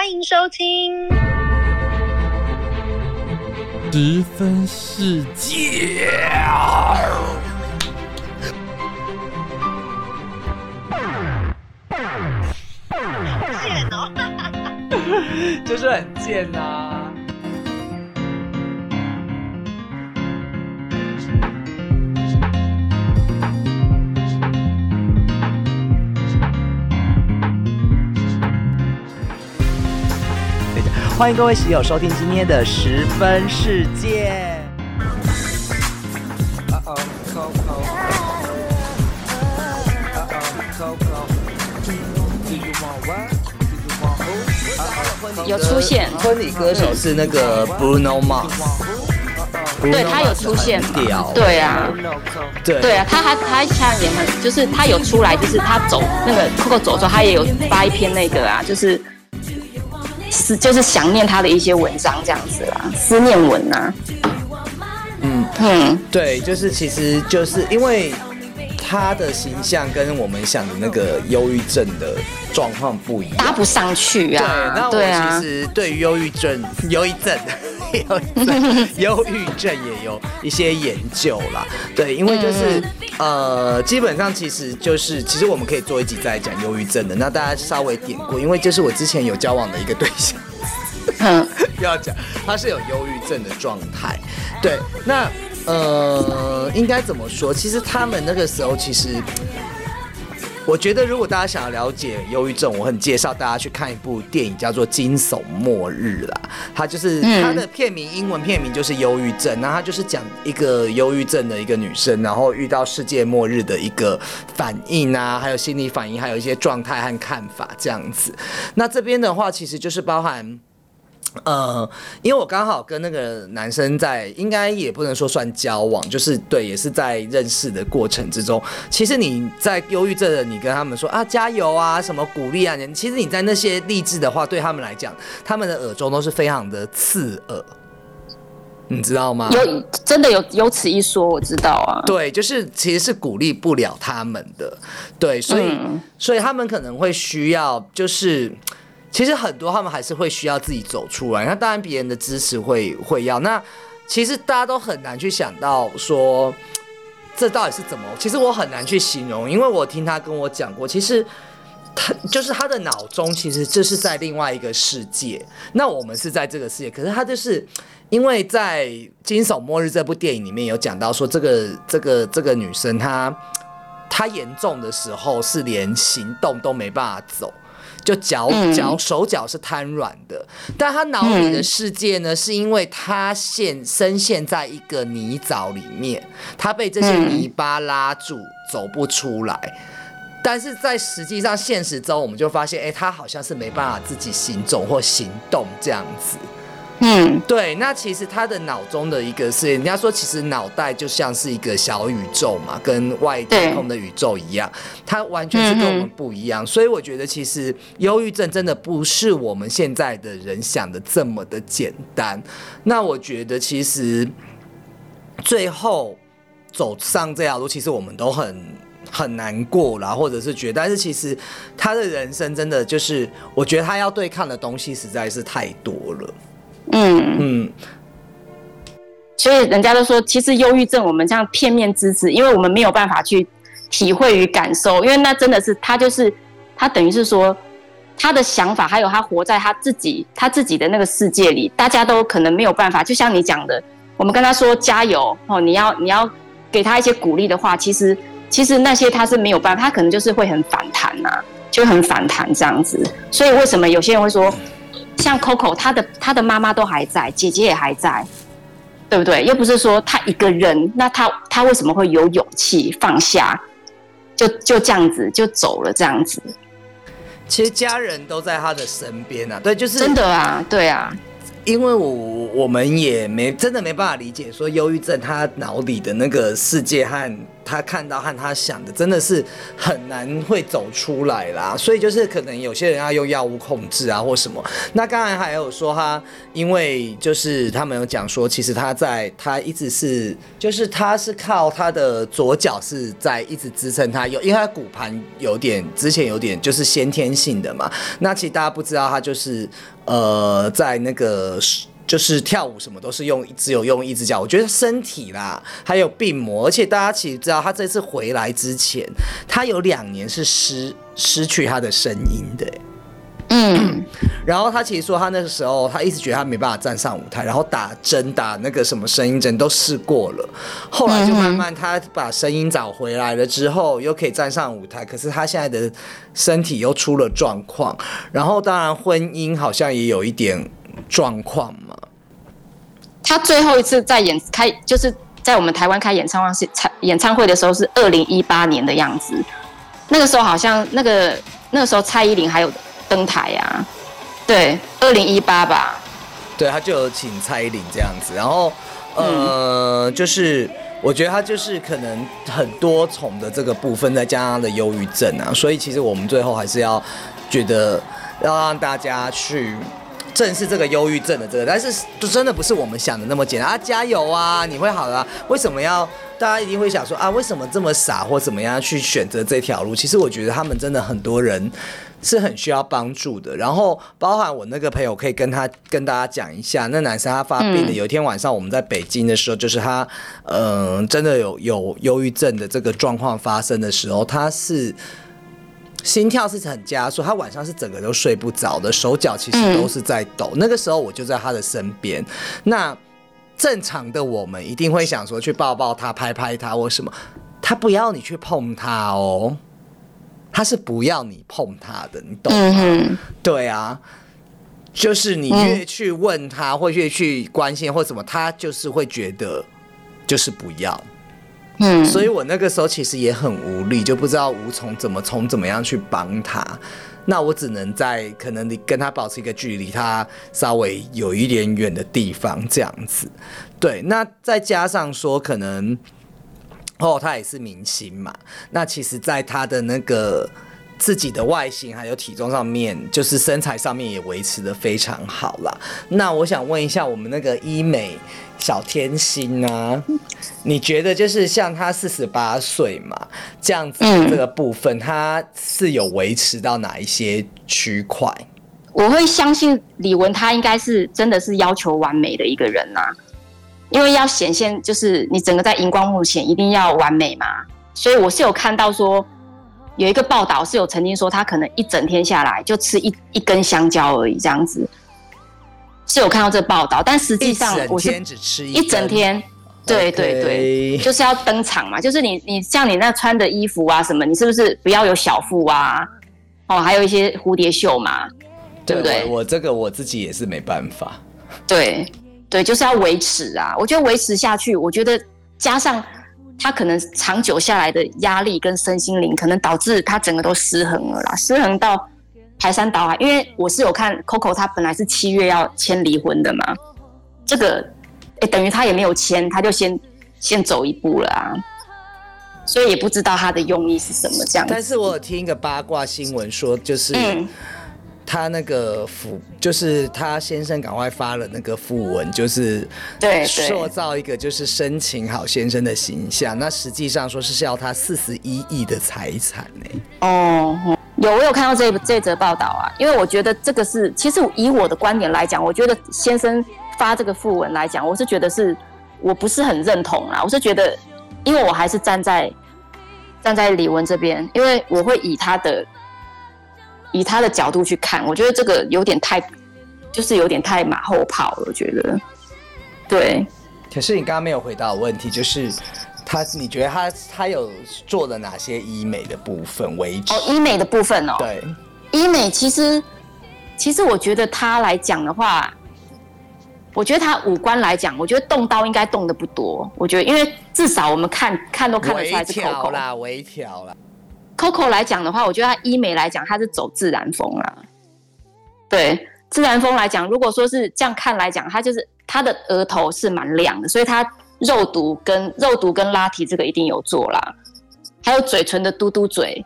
欢迎收听。十分世界。贱哦！就是很贱呐、欢迎各位喜友收听今天的十分世界。有出现婚礼歌手是那个 Bruno Mars，对他有出现。嘛屌，对啊，对对啊，他还他像也很，就是他有出来，就是他走那个 Coco 走之后，他也有发一篇那个啊，就是是就是想念他的一些文章这样子啦，思念文啊。嗯嗯，对，就是其实就是因为他的形象跟我们想的那个忧郁症的状况不一样，搭不上去对，啊。那对那我其，实对于忧郁症、忧郁症、忧郁症、忧郁症也有一些研究啦。对，因为就是、嗯呃，基本上其实就是，其实我们可以做一集再讲忧郁症的。那大家稍微点过，因为就是我之前有交往的一个对象。嗯，要讲，他是有忧郁症的状态。对，那呃，应该怎么说？其实他们那个时候，其实我觉得，如果大家想要了解忧郁症，我很介绍大家去看一部电影，叫做《惊悚末日》啦。它就是嗯它的片名，英文片名就是忧郁症。那它就是讲一个忧郁症的一个女生，然后遇到世界末日的一个反应啊，还有心理反应，还有一些状态和看法这样子。那这边的话，其实就是包含。呃，因为我刚好跟那个男生在，应该也不能说算交往，就是对，也是在认识的过程之中。其实你在忧郁症的，你跟他们说啊加油啊，什么鼓励啊，你其实你在那些励志的话，对他们来讲，他们的耳中都是非常的刺耳，你知道吗？有真的有有此一说，我知道啊。对，就是其实是鼓励不了他们的，对，所以、嗯所以他们可能会需要，就是其实很多他们还是会需要自己走出来。那当然别人的支持会会要，那其实大家都很难去想到说这到底是怎么，其实我很难去形容，因为我听他跟我讲过，其实。他就是他的脑中，其实这是在另外一个世界，那我们是在这个世界。可是他就是因为在《惊悚末日》这部电影里面有讲到说，这个这个这个女生她她严重的时候是连行动都没办法走，就脚嗯脚手脚是瘫软的。但他脑里的世界呢，是因为他陷深陷在一个泥沼里面，他被这些嗯泥巴拉住，走不出来。但是在实际上现实中，我们就发现，哎、他好像是没办法自己行走或行动这样子。嗯对，那其实他的脑中的一个是，人家说其实脑袋就像是一个小宇宙嘛，跟外太空的宇宙一样，它完全是跟我们不一样。所以我觉得其实忧郁症真的不是我们现在的人想的这么的简单。那我觉得其实最后走上这条路，其实我们都很。很难过啦，或者是觉得，但是其实他的人生真的就是，我觉得他要对抗的东西实在是太多了。嗯，嗯，所以人家都说，其实忧郁症我们这样片面之词，因为我们没有办法去体会与感受，因为那真的是他就是他等于是说他的想法，还有他活在他自己他自己的那个世界里，大家都可能没有办法。就像你讲的，我们跟他说加油哦，你要你要给他一些鼓励的话，其实其实那些他是没有办法，他可能就是会很反弹呐、就很反弹这样子。所以为什么有些人会说，像 Coco，他的他的妈妈都还在，姐姐也还在。对不对？又不是说他一个人，那他他为什么会有勇气放下，就就这样子就走了这样子？其实家人都在他的身边啊，对，就是真的啊，对啊，因为我我们也没真的没办法理解说忧郁症他脑里的那个世界和他看到和他想的真的是很难会走出来啦。所以就是可能有些人要用药物控制啊，或什么。那刚才还有说他，因为就是他们有讲说，其实他在他一直是，就是他是靠他的左脚是在一直支撑他，有因为他骨盘有点之前有点就是先天性的嘛。那其实大家不知道，他就是呃在那个。就是跳舞什么都是用只有用一只脚，我觉得身体啦还有病魔，而且大家其实知道他这次回来之前，他有两年是失失去他的声音的，嗯，然后他其实说他那个时候他一直觉得他没办法站上舞台，然后打针打那个什么声音针都试过了，后来就慢慢他把声音找回来了之后，又可以站上舞台，可是他现在的身体又出了状况，然后当然婚姻好像也有一点状况嘛。他最后一次在演开，就是在我们台湾开演唱会是演唱会的时候是二零一八年的样子。那个时候好像那个那个时候蔡依林还有登台呀，对，二零一八吧。对，他就有请蔡依林这样子，然后呃，就是我觉得他就是可能很多重的这个部分，再加上他的忧郁症啊，所以其实我们最后还是要觉得要让大家去。正是这个忧郁症的这个，但是就真的不是我们想的那么简单啊！加油啊，你会好的。为什么要大家一定会想说啊？为什么这么傻或怎么样去选择这条路？其实我觉得他们真的很多人是很需要帮助的。然后包含我那个朋友，可以跟他跟大家讲一下，那男生他发病的有一天晚上我们在北京的时候，就是他嗯真的有有忧郁症的这个状况发生的时候，他是。心跳是很加速，他晚上是整个都睡不着的，手脚其实都是在抖。那个时候我就在他的身边。那正常的我们一定会想说去抱抱他、拍拍他或什么，他不要你去碰他哦，他是不要你碰他的，你懂吗？对啊，就是你越去问他，或越去关心或什么，他就是会觉得就是不要。嗯，所以我那个时候其实也很无力，就不知道无从怎么从怎么样去帮他。那我只能在可能你跟他保持一个距离，他稍微有一点远的地方这样子。对，那再加上说可能哦，他也是明星嘛。那其实，在他的那个自己的外形还有体重上面，就是身材上面也维持的非常好啦。那我想问一下，我们那个医美。小天心啊，你觉得就是像他四十八岁嘛，这样子这个部分，他是有维持到哪一些区块？我会相信李文，他应该是真的是要求完美的一个人呐，因为要显现就是你整个在荧光幕前一定要完美嘛，所以我是有看到说有一个报道是有曾经说他可能一整天下来就吃一一根香蕉而已这样子。是有看到这报道，但实际上我是只吃一整天，对对对，就是要登场嘛，就是你你像你那穿的衣服啊什么，你是不是不要有小腹啊？哦，还有一些蝴蝶袖嘛，对不对？我这个我自己也是没办法。对对，就是要维持啊！我觉得维持下去，我觉得加上他可能长久下来的压力跟身心灵，可能导致他整个都失衡了啦，失衡到。排山倒海，因为我是有看 Coco，他本来是七月要签离婚的嘛，这个哎等于他也没有签，他就先先走一步了啊，所以也不知道他的用意是什么这样。但是我有听一个八卦新闻说，就是他那个符，就是他先生赶快发了那个讣文，就是对塑造一个就是深情好先生的形象，那实际上说是要他四十一亿的财产呢。哦。有，我有看到这这则报道啊，因为我觉得这个是，其实以我的观点来讲，我觉得先生发这个讣文来讲，我是觉得是，我不是很认同啦。我是觉得，因为我还是站在站在李文这边，因为我会以他的以他的角度去看，我觉得这个有点太，就是有点太马后炮了。我觉得，对。可是你刚刚没有回答我问题，就是。他，你觉得他他有做了哪些医美的部分为止？哦，医美的部分哦。对，医美其实其实我觉得他来讲的话，我觉得他五官来讲，我觉得动刀应该动的不多。我觉得，因为至少我们看看都看得出来是 Coco 啦，微调啦。Coco 来讲的话，我觉得他医美来讲，他是走自然风啦。对，自然风来讲，如果说是这样看来讲，他就是他的额头是蛮亮的，所以他。肉毒跟肉毒跟拉提这个一定有做啦，还有嘴唇的嘟嘟嘴，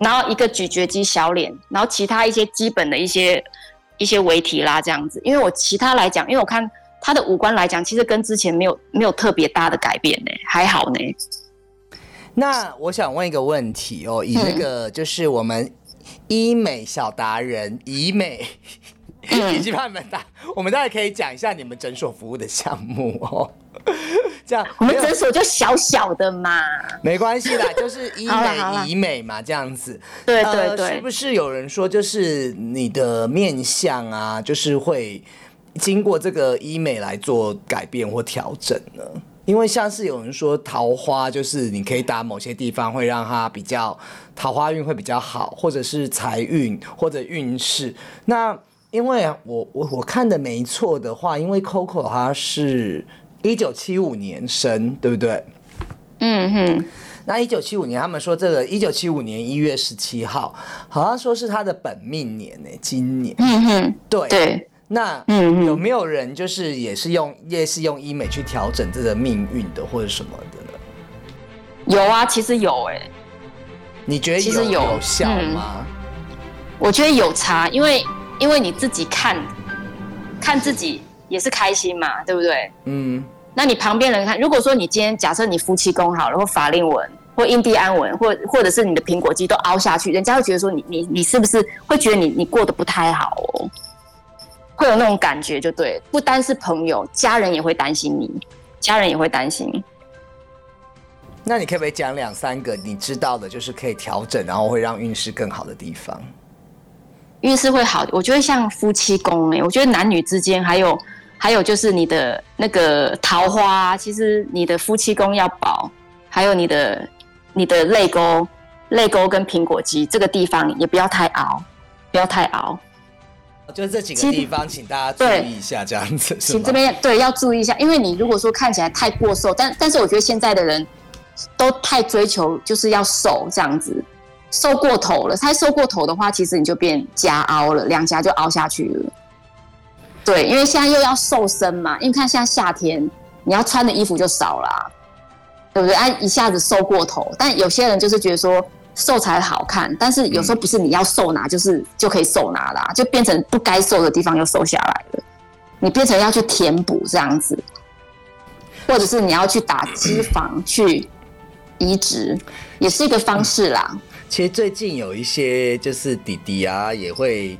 然后一个咀嚼肌小脸，然后其他一些基本的一些一些围题啦这样子。因为我其他来讲，因为我看他的五官来讲，其实跟之前没有没有特别大的改变呢，还好呢。那我想问一个问题哦，以这个就是我们医美小达人医美。以及他们大，我们大概可以讲一下你们诊所服务的项目哦。这样，我们诊所就小小的嘛，没关系啦，就是医美、医美嘛，这样子。对对对，是不是有人说，就是你的面相啊，就是会经过这个医美来做改变或调整呢？因为像是有人说桃花，就是你可以打某些地方会让它比较桃花运会比较好，或者是财运或者运势。那因为我我我看的没错的话，因为 Coco 他是一九七五年生，对不对？嗯哼。那一九七五年，他们说这个一九七五年一月十七号，好像说是他的本命年呢，今年。嗯哼。对。对。那有没有人就是也是用也是用医美去调整自己的命运的，或者什么的呢？有啊，其实有哎。你觉得其实有效吗？我觉得有差，因为。因为你自己看，看自己也是开心嘛，对不对？嗯。那你旁边人看，如果说你今天假设你夫妻宫好，了，或法令纹或印第安纹，或或者是你的苹果肌都凹下去，人家会觉得说你你你是不是会觉得你你过得不太好哦？会有那种感觉就对，不单是朋友，家人也会担心你，家人也会担心。那你可不可以讲两三个你知道的，就是可以调整，然后会让运势更好的地方？运势会好，我觉得像夫妻宫哎，我觉得男女之间还有还有就是你的那个桃花，其实你的夫妻宫要保，还有你的你的泪沟、泪沟跟苹果肌这个地方也不要太熬，不要太凹。就是这几个地方，请大家注意一下，这样子。请这边对要注意一下，因为你如果说看起来太过瘦，但但是我觉得现在的人都太追求就是要瘦这样子。瘦过头了，太瘦过头的话，其实你就变夹凹了，两颊就凹下去了。对，因为现在又要瘦身嘛，因为看现在夏天，你要穿的衣服就少了，对不对？哎，一下子瘦过头，但有些人就是觉得说瘦才好看，但是有时候不是你要瘦拿就是就可以瘦拿啦，就变成不该瘦的地方又瘦下来了，你变成要去填补这样子，或者是你要去打脂肪 去移植，也是一个方式啦。其实最近有一些就是弟弟啊，也会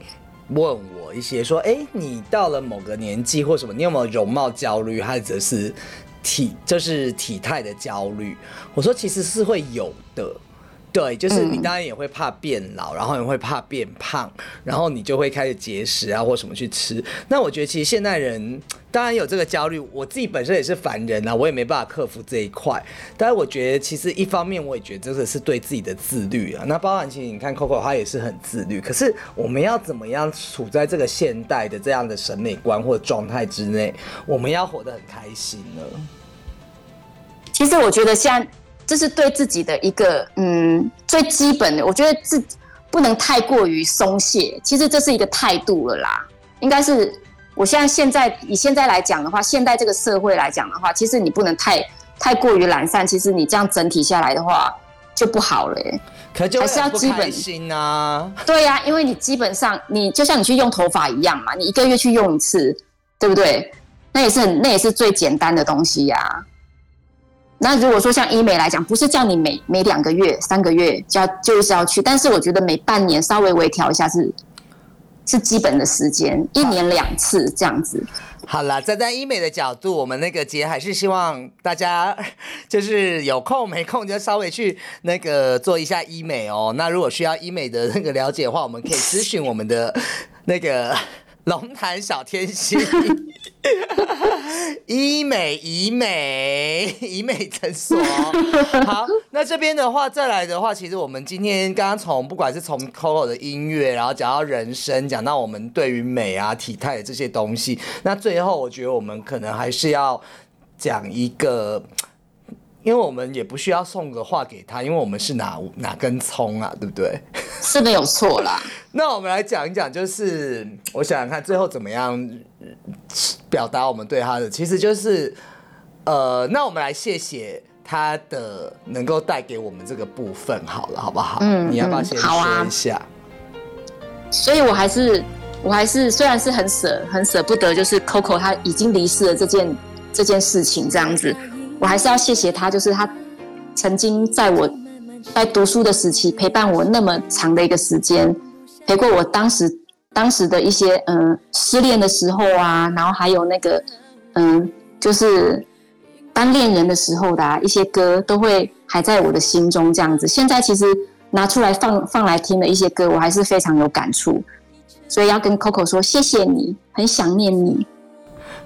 问我一些说，哎，你到了某个年纪或什么，你有没有容貌焦虑，或者是体就是体态的焦虑？我说其实是会有的。对，就是你当然也会怕变老，然后也会怕变胖，然后你就会开始节食啊，或什么去吃。那我觉得其实现代人当然有这个焦虑，我自己本身也是凡人啊，我也没办法克服这一块。但是我觉得其实一方面我也觉得这个是对自己的自律啊。那包含其实你看 Coco 他也是很自律，可是我们要怎么样处在这个现代的这样的审美观或状态之内，我们要活得很开心呢？其实我觉得像。这是对自己的一个嗯最基本的，我觉得自不能太过于松懈。其实这是一个态度了啦，应该是我现在现在以现在来讲的话，现代这个社会来讲的话，其实你不能太太过于懒散。其实你这样整体下来的话就不好了。可还是要基本心啊。对呀，因为你基本上你就像你去用头发一样嘛，你一个月去用一次，对不对？那也是那也是最简单的东西呀。那如果说像医美来讲，不是叫你每每两个月、三个月就要就是要去，但是我觉得每半年稍微微调一下是是基本的时间，一年两次这样子。好了，站在医美的角度，我们那个节还是希望大家就是有空没空就稍微去那个做一下医美哦。那如果需要医美的那个了解的话，我们可以咨询我们的那个。龙潭小天心，医美医美医美诊所。好，那这边的话，再来的话，其实我们今天刚刚从不管是从 Coco 的音乐，然后讲到人生，讲到我们对于美啊、体态的这些东西，那最后我觉得我们可能还是要讲一个。因为我们也不需要送个话给他，因为我们是哪哪根葱啊，对不对？是没有错啦。那我们来讲一讲，就是我想想看，最后怎么样表达我们对他的，其实就是，呃，那我们来谢谢。他的能够带给我们这个部分好了，好不好？嗯你要不要嗯先说一下？所以我还是我还是虽然是很舍很舍不得，就是 Coco 他已经离世了这件这件事情这样子，我还是要谢谢他，就是他曾经在我在读书的时期陪伴我那么长的一个时间，陪过我当时当时的一些嗯、失恋的时候啊，然后还有那个嗯就是单恋人的时候的、啊、一些歌，都会还在我的心中这样子。现在其实拿出来放放来听的一些歌，我还是非常有感触，所以要跟 Coco 说谢谢你，很想念你。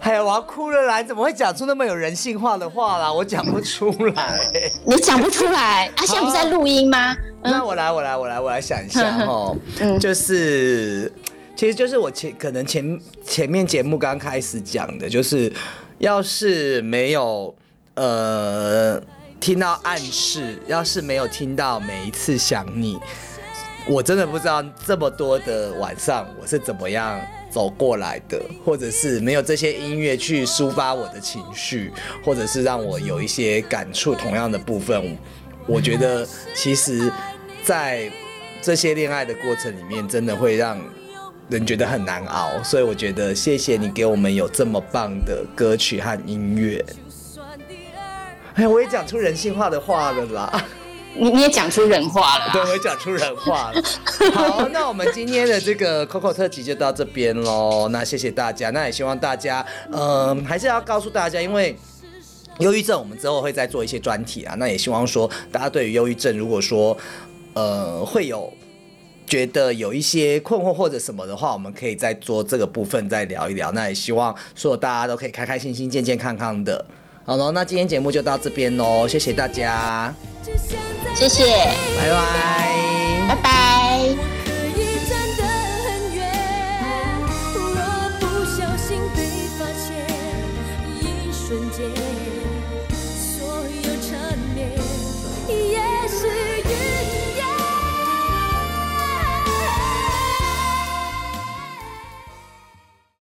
哎呀，我要哭了啦！你怎么会讲出那么有人性化的话啦？我讲不出来。你讲不出来，啊，现在不是在录音吗？那我来，我来，我来，我来想一下哦，嗯就是，其实就是我前可能前前面节目刚开始讲的，就是要是没有呃听到暗示，要是没有听到每一次想你，我真的不知道这么多的晚上我是怎么样走过来的，或者是没有这些音乐去抒发我的情绪，或者是让我有一些感触，同样的部分，我觉得其实，在这些恋爱的过程里面，真的会让人觉得很难熬。所以我觉得谢谢你给我们有这么棒的歌曲和音乐。哎，我也讲出人性化的话了啦。你你也讲出人话了啊、对，我也讲出人话了。好，那我们今天的这个 Coco 特辑就到这边喽。那谢谢大家，那也希望大家，嗯、还是要告诉大家，因为。忧郁症，我们之后会再做一些专题啊。那也希望说，大家对于忧郁症，如果说呃会有觉得有一些困惑或者什么的话，我们可以再做这个部分再聊一聊。那也希望所有大家都可以开开心心、健健康康的。好了，那今天节目就到这边喽，谢谢大家，谢谢，拜拜。拜拜。